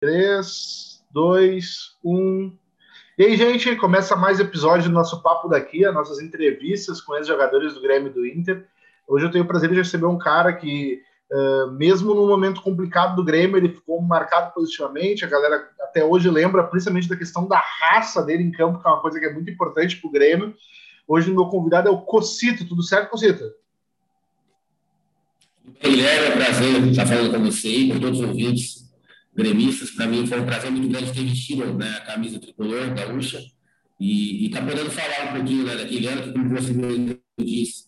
3, 2, 1. E aí, gente, começa mais episódio do nosso Papo daqui, as nossas entrevistas com os jogadores do Grêmio e do Inter. Hoje eu tenho o prazer de receber um cara que, uh, mesmo no momento complicado do Grêmio, ele ficou marcado positivamente. A galera até hoje lembra principalmente da questão da raça dele em campo, que é uma coisa que é muito importante para o Grêmio. Hoje o meu convidado é o Cocito. Tudo certo, Cocito? Guilherme, é um prazer estar falando com você e com todos os ouvintes gremistas. Para mim foi um prazer muito grande ter vestido né, a camisa tricolor gaúcha e estar tá podendo falar um pouquinho né, daquele ano que, como você mesmo disse,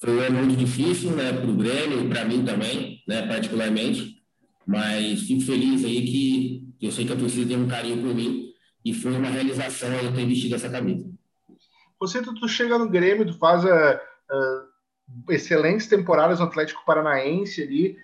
foi um ano muito difícil né, para o Grêmio e para mim também, né, particularmente. Mas fico feliz aí que, que eu sei que a torcida tem um carinho por mim e foi uma realização eu ter vestido essa camisa. Você, tu, tu chega no Grêmio, tu faz uh, uh, excelentes temporadas no Atlético Paranaense ali,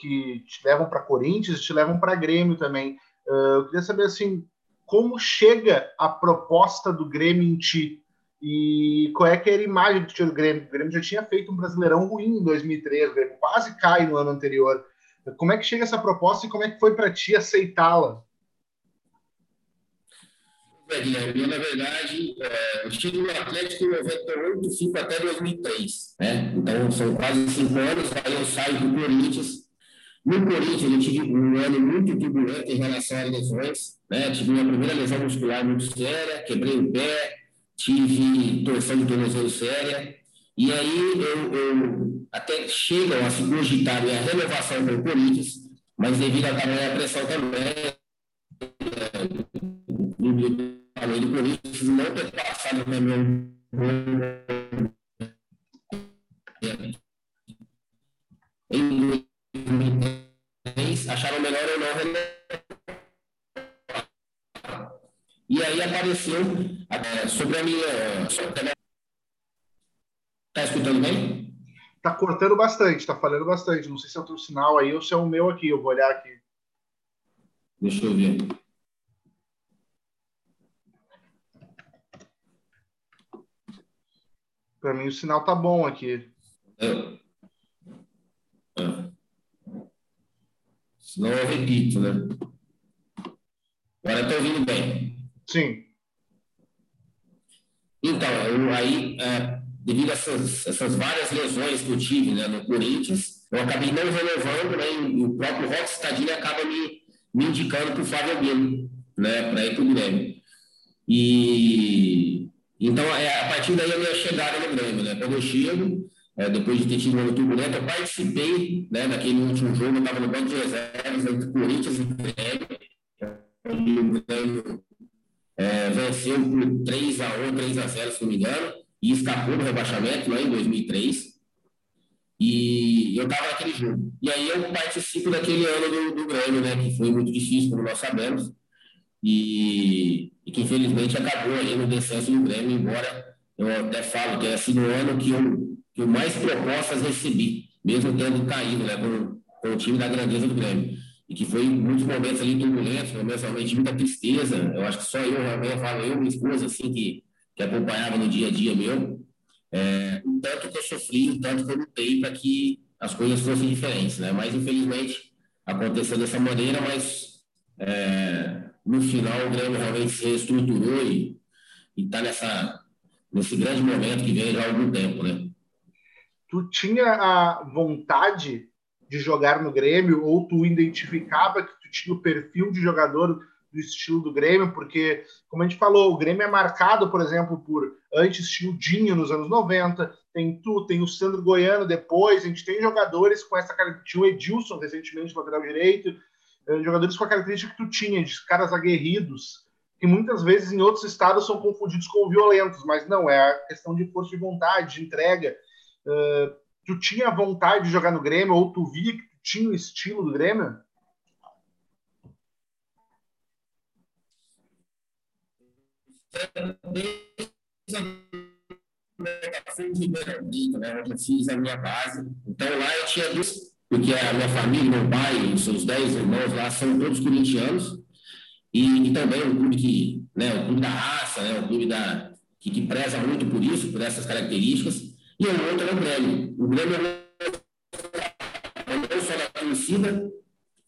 que te levam para Corinthians, te levam para Grêmio também. Uh, eu queria saber assim, como chega a proposta do Grêmio em ti? E qual é que era a imagem que tinha do Grêmio? O Grêmio já tinha feito um brasileirão ruim em 2013, o Grêmio quase cai no ano anterior. Como é que chega essa proposta e como é que foi para ti aceitá-la? É, Guilherme, na verdade, é, eu estive no Atlético em 98, fico até 2003, né? Então, são quase cinco anos, aí eu saio do Corinthians. No Corinthians, eu tive um ano muito turbulento em relação às lesões, né? Tive minha primeira lesão muscular muito séria, quebrei o pé, tive torção de tornozelo séria, e aí eu, eu até chegam a se cogitar a renovação o Corinthians, mas devido à tamanha pressão também, do falei do Corinthians não ter passado na minha em 2010, acharam melhor eu não renovar. E aí apareceu é, sobre a minha. Está escutando bem? Está cortando bastante, está falando bastante. Não sei se é o teu sinal aí ou se é o meu aqui. Eu vou olhar aqui. Deixa eu ver. Para mim o sinal tá bom aqui. É. É. Senão eu repito, né? Agora estou ouvindo bem. Sim. Então, eu, aí, é, devido a essas, essas, várias lesões que eu tive né, no Corinthians, eu acabei não renovando, né, e o próprio Rock Stadini acaba me, me indicando para o Flávio Bino, né, para ir para o Grêmio. E então, é, a partir daí a minha chegada no Grêmio, né? Quando eu chego, é, depois de ter tido um ano turbulento, eu participei, né, naquele último jogo, eu estava no banco de reservas entre Corinthians e Grêmio. O Grêmio é, venceu por 3x1, 3x0, se não me engano, e escapou do rebaixamento lá em 2003. E eu estava naquele jogo. E aí eu participo daquele ano do, do Grêmio, né, que foi muito difícil, como nós sabemos e, e que infelizmente acabou aí no descenso do Grêmio, embora eu até falo que é assim no ano que eu, que eu mais propostas recebi, mesmo tendo caído né, com, com o time da grandeza do Grêmio. E que foi muitos momentos ali turbulentos, momentos realmente de muita tristeza. Eu acho que só eu, realmente, falo, eu, minha esposa, assim, que, que acompanhava no dia a dia meu, é, o tanto que eu sofri, o tanto que eu lutei para que as coisas fossem diferentes, né? Mas, infelizmente, aconteceu dessa maneira, mas é, no final o Grêmio realmente se reestruturou e está nessa nesse grande momento que vem já há algum tempo, né? Tu tinha a vontade de jogar no Grêmio ou tu identificava que tu tinha o perfil de jogador do estilo do Grêmio, porque, como a gente falou, o Grêmio é marcado, por exemplo, por antes tinha o Dinho nos anos 90, tem tu, tem o Sandro Goiano depois, a gente tem jogadores com essa cara, tinha o Edilson recentemente, lateral direito, jogadores com a característica que tu tinha, de caras aguerridos, que muitas vezes em outros estados são confundidos com violentos, mas não, é a questão de força de vontade, de entrega. Uh, tu tinha vontade de jogar no Grêmio, ou tu via que tu tinha o estilo do Grêmio? Eu fiz a minha base. Então lá eu tinha duas porque a minha família, meu pai, seus dez irmãos lá são todos corintianos, e, e também um clube que, né, o clube da raça, né, um clube da, que, que preza muito por isso, por essas características, e o outro é o Grêmio. O Grêmio é não só da torcida,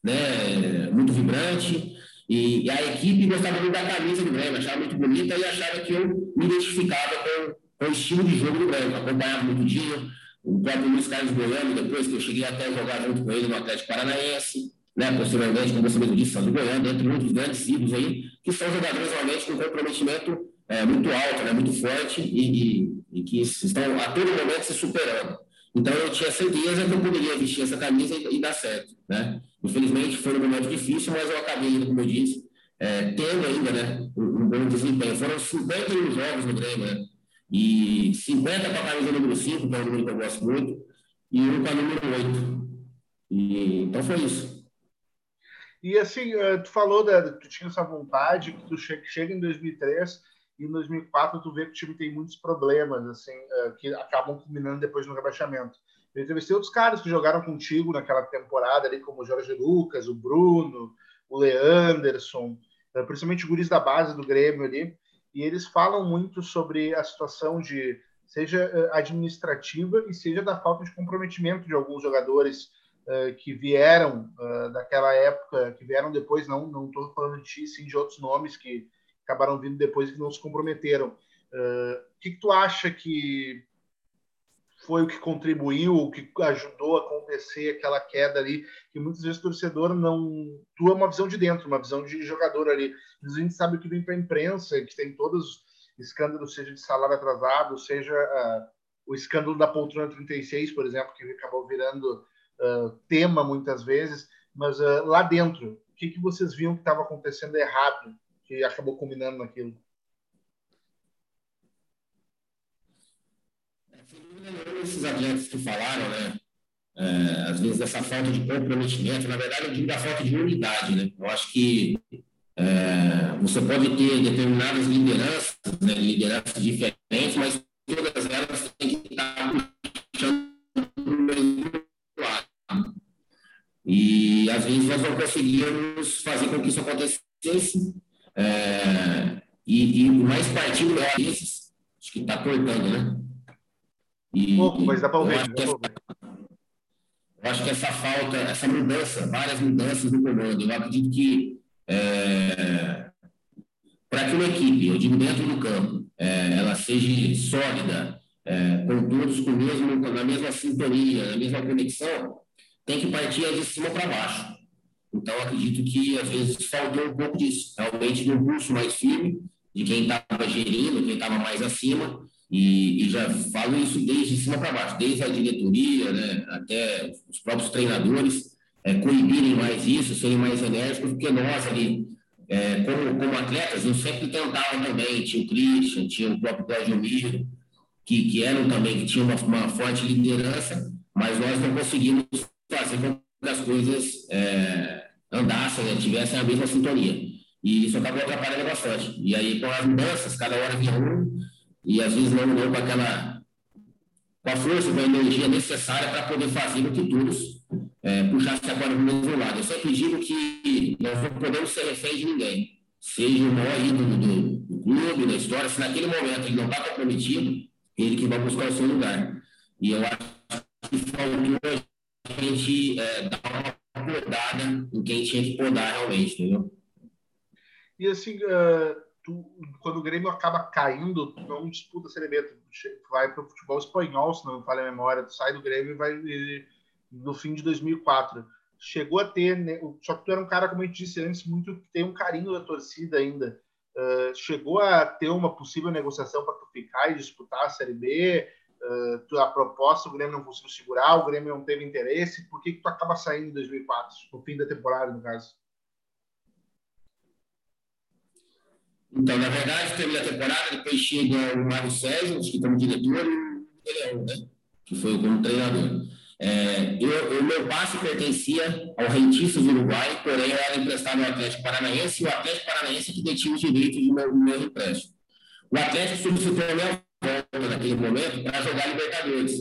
né, muito vibrante, E, e, a equipe gostava muito da camisa do Grêmio, achava muito bonita e achava que eu me identificava com, com o estilo de jogo do Grêmio. Acompanhava muito o Dinho, o próprio Luiz Carlos Goiano, depois que eu cheguei até a jogar junto com ele no Atlético Paranaense, né? posteriormente, como você mesmo disse, Sandro Goiano, entre outros grandes ídolos aí, que são jogadores realmente com comprometimento é, muito alto, né? muito forte e, e, e que estão a todo momento se superando. Então eu tinha certeza que eu poderia vestir essa camisa e, e dar certo, né? Infelizmente foi um momento difícil, mas eu acabei, como eu disse, é, tendo ainda, né, um, um bom desempenho. Foram 51 jogos no Grêmio, né? E 50 para a camisa número 5, que é um número que eu gosto muito, e um para número 8. E, então foi isso. E assim, eh, tu falou da, tu tinha essa vontade, que tu chega, chega em 2003 e em 2004 tu vê que o time tem muitos problemas, assim, uh, que acabam culminando depois no rebaixamento. Eu entrevistei outros caras que jogaram contigo naquela temporada ali, como o Jorge Lucas, o Bruno, o Leanderson, uh, principalmente guris da base do Grêmio ali, e eles falam muito sobre a situação de seja uh, administrativa e seja da falta de comprometimento de alguns jogadores que vieram daquela época, que vieram depois, não não estou falando de ti, sim de outros nomes que acabaram vindo depois e que não se comprometeram. Uh, o que, que, tu acha que foi o que contribuiu, o que ajudou a acontecer aquela queda ali, que muitas vezes o torcedor não... Tu é uma visão de dentro, uma visão de jogador ali. A gente sabe que vem para a imprensa, que tem todos os escândalos, seja de salário atrasado, seja uh, o escândalo da poltrona 36, por exemplo, que acabou virando uh, tema muitas vezes, mas lá dentro, o que, que vocês viam que estava acontecendo errado que acabou combinando naquilo. Esses atletas que falaram, né? É, às vezes essa falta de comprometimento, na verdade eu digo da falta de unidade, né? Eu acho que é, você pode ter determinadas lideranças, né, lideranças diferentes, mas todas elas têm que estar puxando para o mesmo lado. E às vezes nós não conseguíamos fazer com que isso acontecesse é, e, e mais partido é esses, acho que está cortando, né? E, pouco, mas dá para ouvir. Eu acho que essa falta, essa mudança, várias mudanças no comando, eu acredito que é, para que uma equipe, eu digo dentro do campo, é, ela seja sólida, é, com todos com mesmo, na mesma sintonia, na mesma conexão, tem que partir de cima para baixo. Então, acredito que às vezes faltou um pouco disso, realmente de um pulso mais firme, de quem estava gerindo, quem estava mais acima, e, e, já falo isso desde cima para baixo, desde a diretoria, né, até os próprios treinadores, é, coibirem mais isso, serem mais enérgicos, porque nós ali, é, como, como atletas, sempre tentava também, tinha o Christian, tinha o próprio Cláudio Miro, que, que eram também, que tinham uma, uma forte liderança, mas nós não conseguimos fazer com que as coisas é, andassem, né, tivessem a mesma sintonia. E isso acabou atrapalhando bastante. E aí, com as mudanças, cada hora vinha um, e às vezes não, não com aquela com a força, com a energia necessária para poder fazer com que todos é, puxassem agora do mesmo lado. Eu sempre digo que nós não podemos ser reféns de ninguém. Seja o maior ídolo do, do clube, da história, se naquele momento ele não está comprometido, ele que vai buscar o seu lugar. E eu acho que faltou a gente é, dar uma podada em quem tinha que podar realmente, entendeu? E assim, uh, tu, quando o Grêmio acaba caindo, tu não disputa B, tu vai para o futebol espanhol, se não me falha a memória, tu sai do Grêmio e vai e, no fim de 2004. Chegou a ter, né, só que tu era um cara, como a gente disse antes, muito tem um carinho da torcida ainda. Uh, chegou a ter uma possível negociação para tu ficar e disputar a Série B? uh, a proposta, o Grêmio não conseguiu segurar, o Grêmio não teve interesse, por que, que tu acaba saindo em 2004, no fim da temporada, no caso? Então, na verdade, termina a temporada, depois chega o Mário Sérgio, que como diretor, e o Leão, né? que foi como treinador. É, eu, o meu passe pertencia ao Rentistas Uruguai, porém eu era emprestado ao Atlético Paranaense e o Atlético Paranaense que detinha os direitos do meu, meu empréstimo. O Atlético solicitou a minha volta naquele momento para jogar Libertadores.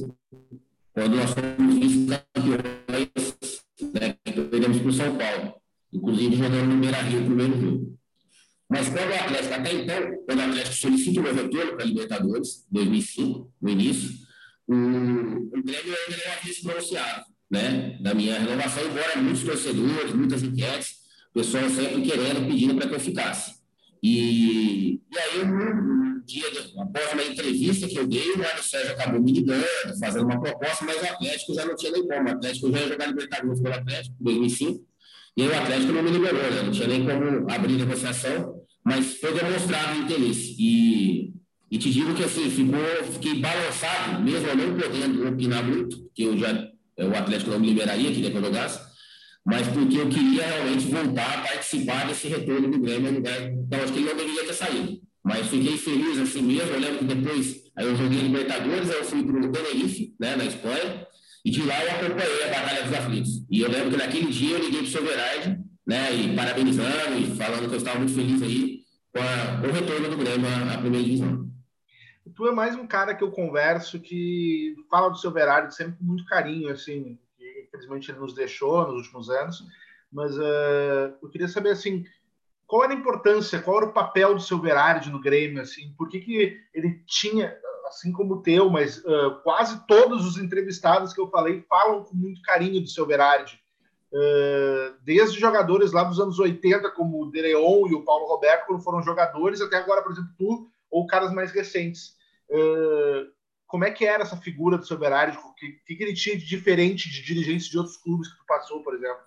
Quando nós fomos vice-campeões, né, perdemos para o São Paulo. Inclusive jogando no Beira Rio primeiro jogo. Mas quando o Atlético, até então, quando o Atlético solicita o meu retorno para Libertadores, 2005, no início, o, Grêmio ainda não havia se pronunciado né, da minha renovação, embora muitos torcedores, muitas enquetes, o pessoal sempre querendo, pedindo para que eu ficasse. E, e aí, um, dia, de, após uma entrevista que eu dei, o Mário Sérgio acabou me ligando, fazendo uma proposta, mas o Atlético já não tinha nem como. O Atlético já ia jogar Libertadores pelo Atlético, em 2005, e aí o Atlético não me liberou, né? não tinha nem como abrir negociação, mas foi demonstrado o interesse. E, e te digo que assim, ficou, fiquei balançado, mesmo eu não podendo opinar muito, porque eu já, o Atlético não me liberaria, queria que eu jogasse, mas porque eu queria realmente voltar a participar desse retorno do Grêmio, então acho que ele não deveria ter saído. Mas fiquei feliz assim mesmo, eu lembro que depois aí eu joguei Libertadores, aí eu fui para o Tenerife, né, na Espanha, e de lá eu acompanhei a Batalha dos Aflitos. E eu lembro que naquele dia eu liguei para o seu né, e parabenizando e falando que eu estava muito feliz aí com, a, com o retorno do Grêmio à primeira divisão. Tu é mais um cara que eu converso que fala do seu Verardi sempre com muito carinho, assim, infelizmente ele nos deixou nos últimos anos, mas uh, eu queria saber assim, qual era a importância, qual era o papel do seu Verardi no Grêmio, assim, por que, que ele tinha, assim como o teu, mas uh, quase todos os entrevistados que eu falei falam com muito carinho do seu Verardi, uh, desde jogadores lá dos anos 80, como o Dereon e o Paulo Roberto, quando foram jogadores, até agora, por exemplo, tu, ou caras mais recentes. Uh, como é que era essa figura do Soberari? O que, que, ele tinha de diferente de dirigentes de outros clubes que tu passou, por exemplo?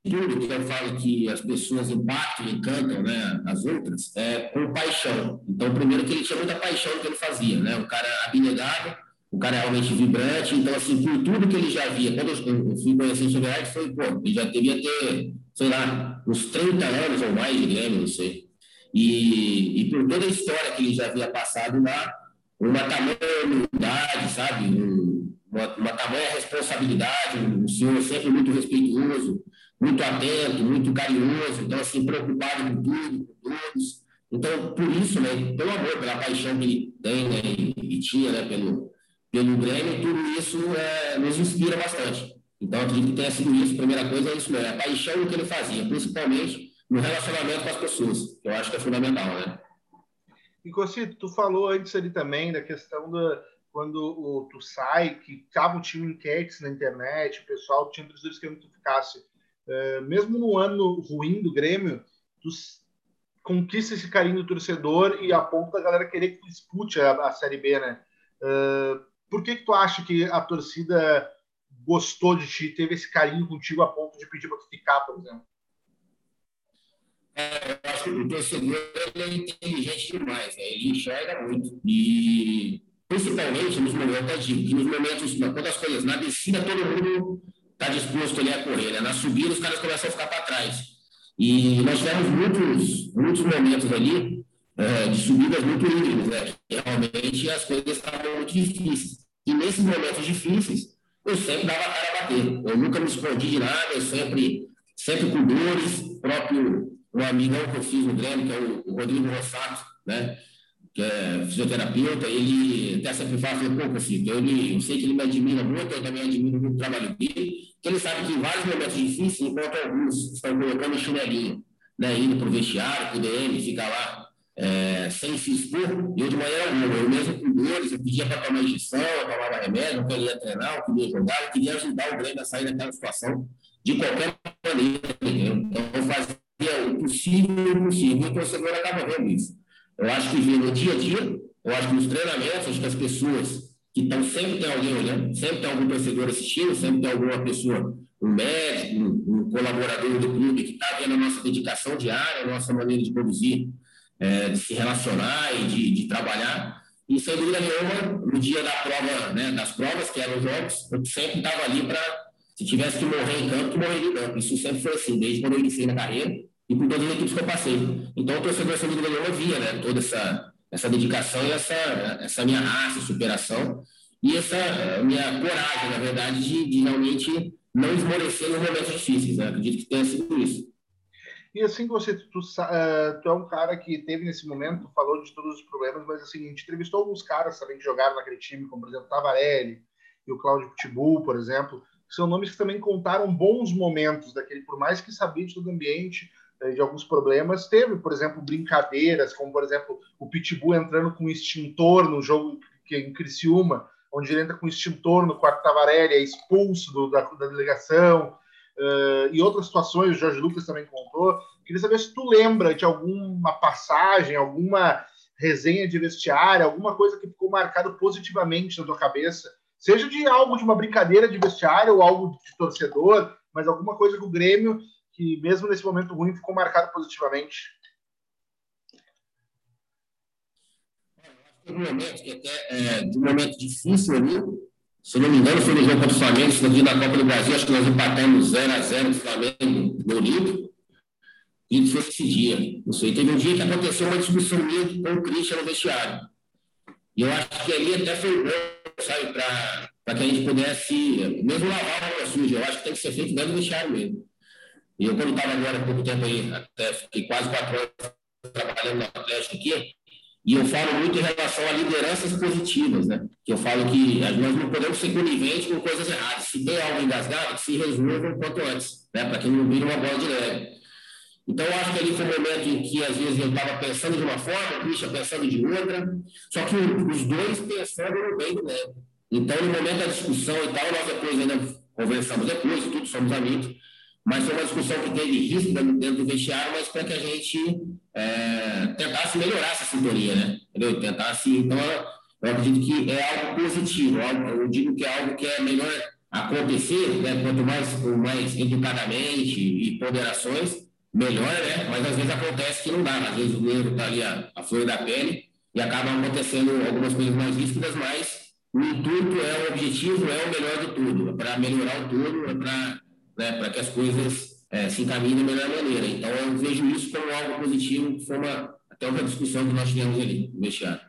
Que eu falo que as pessoas impactam e encantam né, as outras, é com paixão. Então, primeiro que ele tinha muita paixão no que ele fazia, né? O cara abnegado, o cara realmente vibrante. Então, assim, por tudo que ele já via, quando eu fui conhecer o Soberari, foi, pô, ele já devia ter, sei lá, uns 30 anos ou mais de Grêmio, não sei. E, e por toda a história que ele já havia passado lá, uma tamanha humildade, sabe? uma, uma tamanha responsabilidade, um senhor sempre muito respeituoso, muito atento, muito carinhoso, então, assim, preocupado com tudo, com todos. Então, por isso, né, pelo amor, pela paixão que ele tem né, e, tinha né, pelo, pelo Grêmio, tudo isso é, nos inspira bastante. Então, acredito que tenha sido isso. Primeira coisa é isso mesmo, é a paixão que ele fazia, principalmente no relacionamento com as pessoas, que eu acho que é fundamental, né? E Cocito, tu falou antes ali também da questão da quando o, tu sai, que tava tinha enquetes na internet, o pessoal tinha querendo que tu ficasse. É, mesmo no ano ruim do Grêmio, tu conquista esse carinho do torcedor e a ponto da galera querer que tu dispute a, a Série B, né? É, por que, que tu acha que a torcida gostou de ti, teve esse carinho contigo a ponto de pedir para tu ficar, por exemplo? Eu acho que o torcedor é inteligente demais, né? ele enxerga muito. E principalmente nos momentos, que nos momentos, quando as coisas, na descida todo mundo está disposto ali a correr, né? na subida os caras começam a ficar para trás. E nós tivemos muitos, muitos momentos ali é, de subidas muito íngremes, né? realmente as coisas estavam muito difíceis. E nesses momentos difíceis, eu sempre dava a cara a bater. Eu nunca me escondi de nada, eu sempre, sempre com dores, próprio um amigão que eu fiz no Grêmio, que é o Rodrigo Rossato, né? que é fisioterapeuta, ele até sempre fala, pô, Cacito, eu, eu sei que ele me admira muito, eu também admiro muito o trabalho dele, que ele sabe que em vários momentos difíceis, enquanto alguns estão colocando chinelinho, né, indo para o vestiário, para o DM, ficar lá é, sem se expor, eu de maneira alguma, eu mesmo com dores, eu pedia para tomar injeção, eu tomava remédio, eu queria treinar, eu queria jogar, eu queria ajudar o Grêmio a sair daquela situação de qualquer maneira, então eu fazia o impossível. E o torcedor acaba vendo isso. Eu acho que vê no dia a dia, eu acho que nos treinamentos, acho que as pessoas que estão sempre tem alguém olhando, sempre tem algum torcedor assistindo, sempre tem alguma pessoa, um médico, um, um colaborador do clube que está vendo a nossa dedicação diária, a nossa maneira de produzir, é, de se relacionar e de, de trabalhar. E sem dúvida nenhuma, no dia da prova, né, das provas, que eram os jogos, eu sempre estava ali para, se tivesse que morrer em campo, que morreria em campo. Isso sempre foi assim, desde quando eu iniciei na carreira e por todas as equipes que eu passei. Então, o torcedor sem dúvida nenhuma via né, toda essa, essa dedicação e essa, essa minha raça, superação e essa minha coragem, na verdade, de, de realmente não esmorecer nos momentos difíceis. Né? Acredito que tenha sido isso. E assim, você, tu, uh, tu, é um cara que teve nesse momento, falou de todos os problemas, mas assim, a gente entrevistou alguns caras também que jogaram naquele time, como por exemplo Tavarelli e o Cláudio Pitbull, por exemplo, que são nomes que também contaram bons momentos daquele, por mais que sabia de todo o ambiente, eh, de alguns problemas. Teve, por exemplo, brincadeiras, como, por exemplo, o Pitbull entrando com extintor no jogo que em Criciúma, onde ele entra com extintor no quarto Tavarelli, é expulso do, da, da, delegação. uh, e outras situações, o Jorge Lucas também contou. Queria saber se tu lembra de alguma passagem, alguma resenha de vestiário, alguma coisa que ficou marcado positivamente na tua cabeça, seja de algo de uma brincadeira de vestiário ou algo de torcedor, mas alguma coisa com o Grêmio que mesmo nesse momento ruim ficou marcado positivamente. Teve um momento que até é, de um momento difícil ali, se não me engano, foi no jogo contra o Flamengo, no dia da Copa do Brasil, acho que nós empatamos 0 a 0 no Flamengo no Olímpico. E foi esse dia. Não sei, teve um dia que aconteceu uma discussão minha com o Christian no vestiário. E eu acho que ali até foi bom, sabe, para que a gente pudesse, mesmo lavar a roupa suja, eu acho que tem que ser feito dentro do vestiário mesmo. E eu, quando estava agora há pouco tempo aí, até fiquei quase quatro anos trabalhando no Atlético aqui, e eu falo muito em relação a lideranças positivas, né? Que eu falo que nós não podemos ser coniventes com coisas erradas. Se tem algo engasgado, que se resolva o quanto antes, né? Para que não vire uma bola de neve. Então, eu acho que ali foi um momento em que, às vezes, eu estava pensando de uma forma, o Christian pensando de outra, só que os dois pensando no bem do neve. Então, no momento da discussão e tal, nós depois ainda conversamos depois, tudo somos amigos, mas foi uma discussão que teve risco dentro do vestiário, mas para que a gente é, tentasse melhorar essa sintonia, né? Entendeu? Tentasse, então, eu acredito que é algo positivo, eu digo que é algo que é melhor acontecer, né? quanto mais, mais educadamente e ponderações, melhor, né? Mas às vezes acontece que não dá, às vezes o erro está ali a, a flor da pele e acaba acontecendo algumas coisas mais ríspidas, mas o intuito é o objetivo, é o melhor de tudo, é para melhorar o tudo, é para né, para que as coisas é, se encaminhem da melhor maneira. Então, eu vejo isso como algo positivo, foi uma, até uma discussão que nós tivemos ali no vestiário.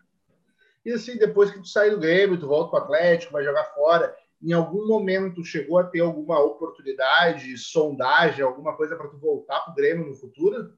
E assim, depois que tu sai do Grêmio, tu volta para o Atlético, vai jogar fora, em algum momento chegou a ter alguma oportunidade, sondagem, alguma coisa para tu voltar para o Grêmio no futuro?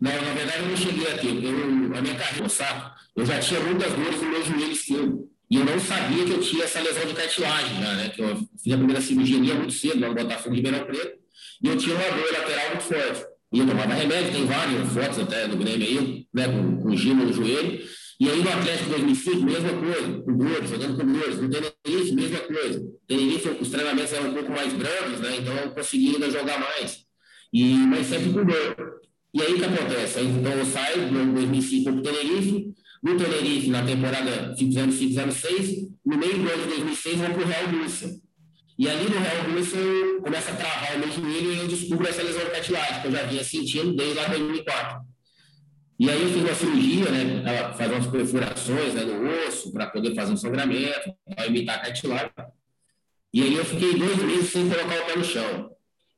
Não, na verdade eu não cheguei a ter. Eu, a minha carreira, saco, eu já tinha muitas dores no meu joelho esquerdo. E eu não sabia que eu tinha essa lesão de cartilagem já, né? Que eu fiz a primeira cirurgia muito cedo, no Botafogo de Ribeirão Preto. E eu tinha uma dor lateral muito forte. E eu tomava remédio, tem várias fotos até no Grêmio aí, né? Com, com gelo no joelho. E aí no Atlético 2005, mesma coisa, com dores, jogando com dores. No Tenerife, mesma coisa. Tenerife, os treinamentos eram um pouco mais brancos, né? Então eu conseguia ainda jogar mais. E, mas sempre com dor. E aí o que acontece? Então eu saio em 2005 para o Tenerife, no Tenerife, na temporada 5-0-6, no meio do ano de 2006, vou para o Real Rússia. E ali no Real Rússia eu começo a travar o meu joelho e eu descubro essa lesão cartilagem, que eu já vinha sentindo desde lá 2004. E aí eu fiz uma cirurgia, né, ela faz umas perfurações né, no osso para poder fazer um sangramento, para imitar a cartilagem. E aí eu fiquei dois meses sem colocar o pé no chão.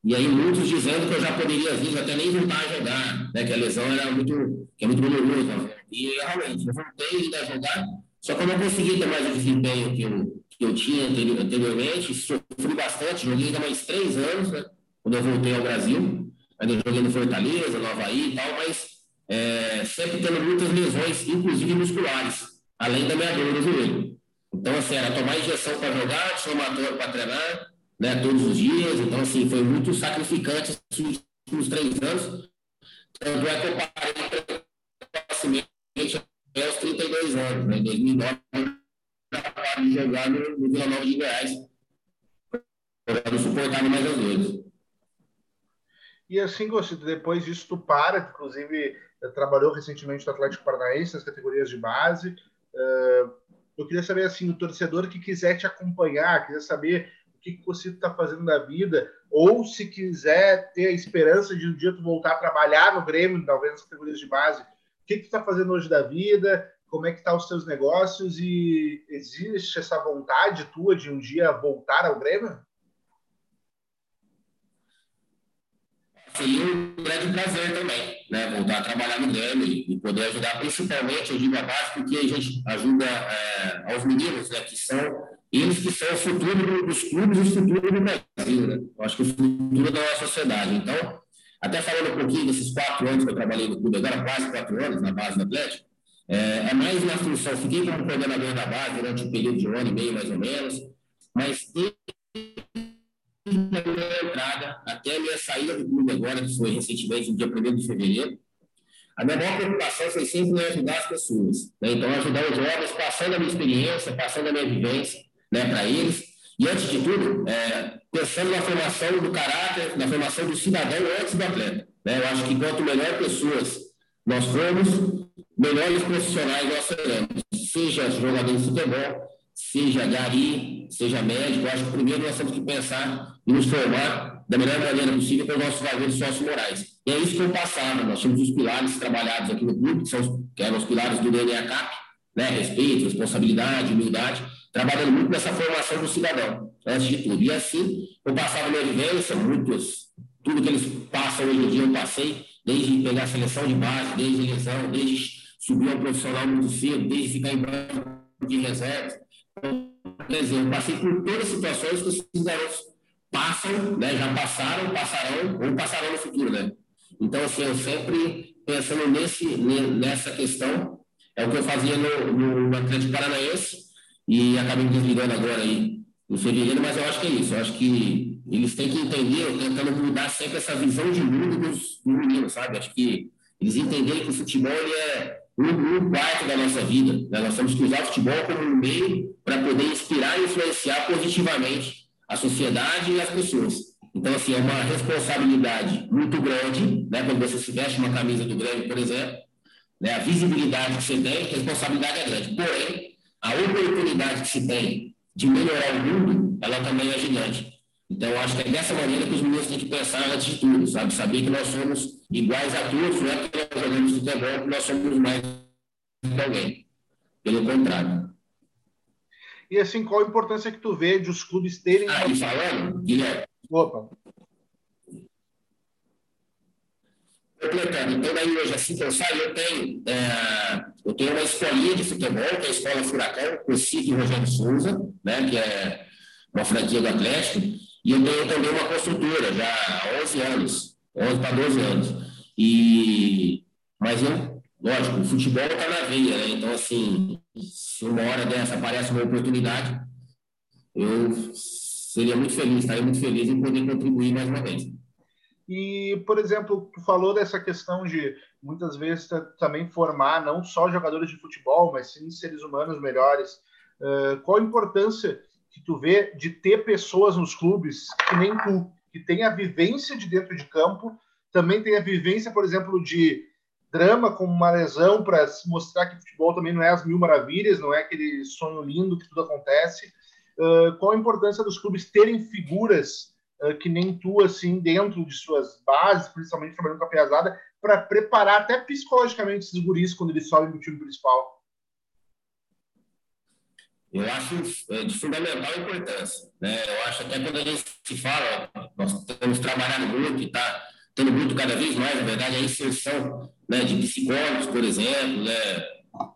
E aí muitos dizendo que eu já poderia, vezes, até nem voltar a jogar, né? Que a lesão era muito, que é muito dolorosa. E realmente, eu voltei a jogar, só que eu não consegui ter mais o desempenho que eu, que eu tinha anteriormente, sofri bastante, joguei ainda mais três anos, né? Quando eu voltei ao Brasil, ainda joguei no Fortaleza, no Havaí e tal, mas é, sempre tendo muitas lesões, inclusive musculares, além da minha dor no joelho. Então, assim, era tomar injeção para jogar, somatório para treinar, né, todos os dias. Então, assim, foi muito sacrificante esses últimos três anos. Tanto é que eu parei precocemente até os 32 anos. Né? Em 2009, eu parei de jogar no, no Vila Nova de Goiás. Eu não mais as dores. E assim, depois disso, tu para, inclusive trabalhou recentemente no Atlético Paranaense, nas categorias de base. eu queria saber, assim, o torcedor que quiser te acompanhar, quiser saber que, que você está fazendo da vida, ou se quiser ter a esperança de um dia tu voltar a trabalhar no Grêmio, talvez nas categorias de base, o que, tu está fazendo hoje da vida, como é que tá os teus negócios e existe essa vontade tua de um dia voltar ao Grêmio? Seria um grande prazer também, né? Voltar a trabalhar no Grêmio e poder ajudar, principalmente, eu digo a base, porque a gente ajuda é, aos meninos, né? Que são eles que são o futuro dos clubes e o futuro do Brasil, né? Eu acho que o futuro da nossa sociedade. Então, até falando um pouquinho desses quatro anos que eu trabalhei no clube, agora quase quatro anos na base do Atlético, é, é mais na função, fiquei como coordenador da base durante um período de um ano e meio, mais ou menos, mas desde a minha entrada até a minha saída do clube agora, que foi recentemente, no dia 1 de fevereiro, a minha maior preocupação foi sempre ajudar as pessoas. Né? Então, ajudar os jovens, passando a minha experiência, passando a minha vivência né, para eles. E, antes de tudo, é, pensando na formação do caráter, na formação do cidadão antes do atleta. Né? Eu acho que quanto melhor pessoas nós formos, melhores profissionais nós seremos. Seja jogador de futebol, seja gari, seja médico. Eu acho que primeiro nós temos que pensar em nos formar da melhor maneira possível para os nossos valores sociomorais. E é isso que eu passava. Nós tínhamos os pilares trabalhados aqui no clube, que, são, que eram os pilares do DNA CAP, né? respeito, responsabilidade, humildade, trabalhando muito nessa formação do cidadão, antes de tudo. E assim, eu passava minha vivência, muitos, tudo que eles passam hoje em dia eu passei, desde pegar a seleção de base, desde lesão, desde subir ao profissional muito cedo, desde ficar em banco de reserva. Quer dizer, eu passei por todas as situações que os garotos passam, né, já passaram, passarão ou passarão no futuro, né? Então, assim, eu sempre pensando nesse, nessa questão, é o que eu fazia no, no Atlético Paranaense e acabei me desligando agora aí no fevereiro, mas eu acho que é isso. Eu acho que eles têm que entender, tentando mudar sempre essa visão de mundo dos, meninos, sabe? Acho que eles entenderem que o futebol é um, um quarto da nossa vida. Né? Nós temos que usar o futebol como um meio para poder inspirar e influenciar positivamente a sociedade e as pessoas. Então, assim, é uma responsabilidade muito grande, né? Quando você se veste uma camisa do Grêmio, por exemplo, né? a visibilidade que você tem, a responsabilidade é grande. Porém, a oportunidade que se tem de melhorar o mundo, ela também é gigante. Então, eu acho que é dessa maneira que os meninos têm que pensar antes de tudo, sabe? Saber que nós somos iguais a todos, não é porque nós jogamos futebol que nós somos mais que alguém. Pelo contrário. E assim, qual a importância que tu vê de os clubes terem. Ah, e falando, Guilherme, Opa. Completando, então daí hoje, assim que eu saio, eu tenho, é, eu tenho uma escolinha de futebol, que é a Escola Furacão, com o Cid Rogério Souza, né, que é uma franquia do Atlético, e eu tenho também uma construtora, já há 11 anos, 11 para 12 anos. E, mas eu, lógico, o futebol está na veia, né? Então, assim, se uma hora dessa aparece uma oportunidade, eu seria muito feliz, estaria muito feliz em poder contribuir mais uma vez. E, por exemplo, tu falou dessa questão de muitas vezes também formar não só jogadores de futebol, mas sim seres humanos melhores. Uh, qual a importância que tu vê de ter pessoas nos clubes que nem tu, que tem a vivência de dentro de campo, também tem a vivência, por exemplo, de drama como uma lesão para mostrar que futebol também não é as mil maravilhas, não é aquele sonho lindo que tudo acontece, Uh, qual a importância dos clubes terem figuras que nem tu, assim, dentro de suas bases, principalmente trabalhando com a para preparar até psicologicamente esses guris quando eles sobem no time principal? Eu acho é, de fundamental importância. Né? Eu acho até quando a gente se fala, nós temos trabalhado muito está tendo muito cada vez mais, na verdade, a inserção né, de psicólogos, por exemplo, né?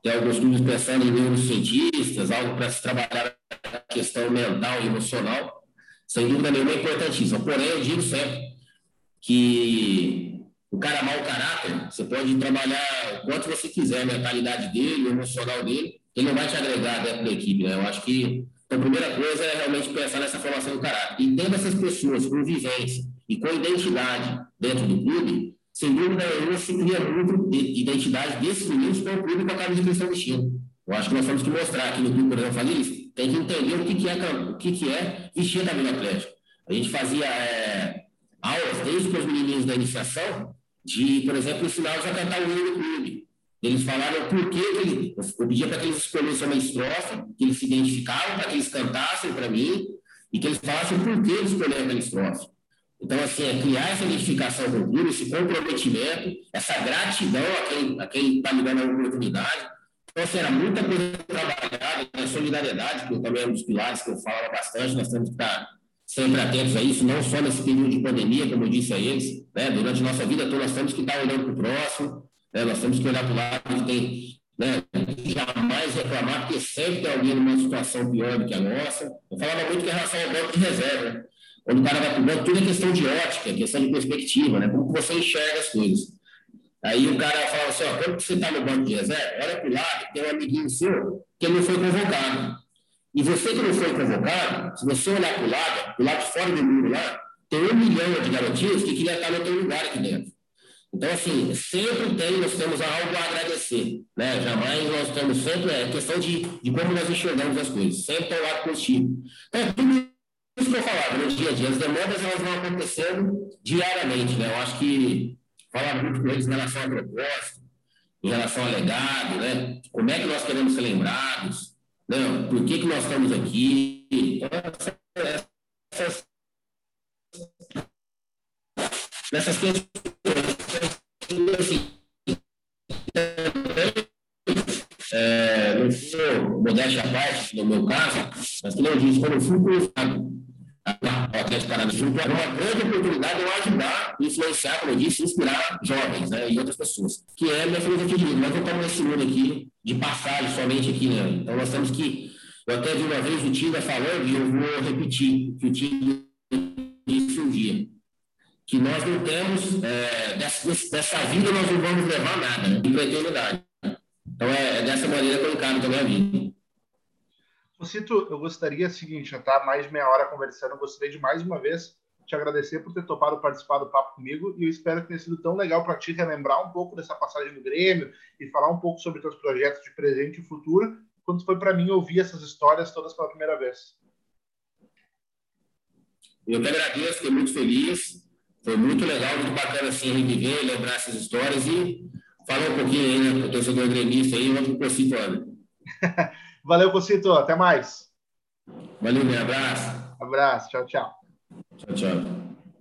tem alguns clubes pensando em neurocientistas, algo para se trabalhar a questão mental e emocional, sem dúvida nenhuma é importantíssima. Porém, eu digo sempre que o cara mau caráter, você pode trabalhar o quanto você quiser, a mentalidade dele, o emocional dele, ele não vai te agregar dentro da equipe. Né? Eu acho que então, a primeira coisa é realmente pensar nessa formação do caráter. E tendo essas pessoas com vivência e com identidade dentro do clube, sem dúvida nenhuma se cria muito de identidade desses meninos com o clube com a camisa que eles estão. Eu acho que nós temos que mostrar aqui no clube, por exemplo, falei isso, tem que entender o que, que, é, o que, que é vestir a camisa atlética. A gente fazia é, aulas desde com os menininhos da iniciação, de, por exemplo, ensiná-los a cantar o hino do clube. Eles falaram por que ele, eu pedia para que eles escolhessem uma estrofe, que eles se identificavam, para que eles cantassem para mim, e que eles falassem por que eles escolheram aquela estrofe. Então, assim, é criar essa identificação com o clube, esse comprometimento, essa gratidão a quem está me dando a oportunidade, então, assim, era muita coisa trabalhada, a né? solidariedade, que também é um dos pilares que eu falo bastante, nós temos que estar sempre atentos a isso, não só nesse período de pandemia, como eu disse a eles, né? durante nossa vida toda nós temos que estar olhando para o próximo, né? nós temos que olhar para o lado que tem, né? jamais reclamar, porque sempre tem alguém numa situação pior do que a nossa. Eu falava muito em relação ao banco de reserva, né? quando o cara vai para o banco, tudo é questão de ótica, questão de perspectiva, né? como você enxerga as coisas. Aí o cara fala assim, ó, quando você está no banco de reserva, olha para o lado, tem um amiguinho seu que não foi convocado. E você que não foi convocado, se você olhar para o lado, o lado fora do muro lá, tem um milhão de garotinhos que queria estar no teu lugar aqui dentro. Então, assim, sempre tem, nós temos algo a agradecer, né? Jamais nós temos sempre, é questão de, de como nós enxergamos as coisas, sempre tem o lado positivo. Então, tudo isso que eu falava no dia a dia, as demandas elas vão acontecendo diariamente, né? Eu acho que falar muito com eles em relação a propósito, em relação a legado, né? Como é que nós queremos ser lembrados, né? Por que, que nós estamos aqui? Então, essas, essas questões é, não sou modéstia à parte, no meu caso, mas que eu disse, quando eu fui convidado o Atlético Paranaense é uma grande oportunidade de eu ajudar, influenciar, como eu disse, inspirar jovens né, e outras pessoas, que é a minha filosofia de vida. Nós não estamos nesse mundo aqui de passagem somente aqui, né? Então nós temos que. Eu até vi uma vez o Tinga falando, e eu vou repetir, que o Tinga disse um dia, que nós não temos, é, dessa, dessa vida nós não vamos levar nada, né? Para a eternidade. Então é, é dessa maneira que eu encaro também a vida. Cito, eu gostaria, seguinte, já está mais de meia hora conversando, eu gostaria de mais uma vez te agradecer por ter topado participar do papo comigo e eu espero que tenha sido tão legal para ti relembrar um pouco dessa passagem do Grêmio e falar um pouco sobre teus projetos de presente e futuro, quando foi para mim ouvir essas histórias todas pela primeira vez. Eu que agradeço, fiquei muito feliz. Foi muito legal, muito bacana assim reviver, lembrar essas histórias e falar um pouquinho aí, né, o torcedor gremista aí, onde Cocito anda. Valeu, Cocito. Até mais. Valeu, meu abraço. Abraço. Tchau, tchau. Tchau, tchau.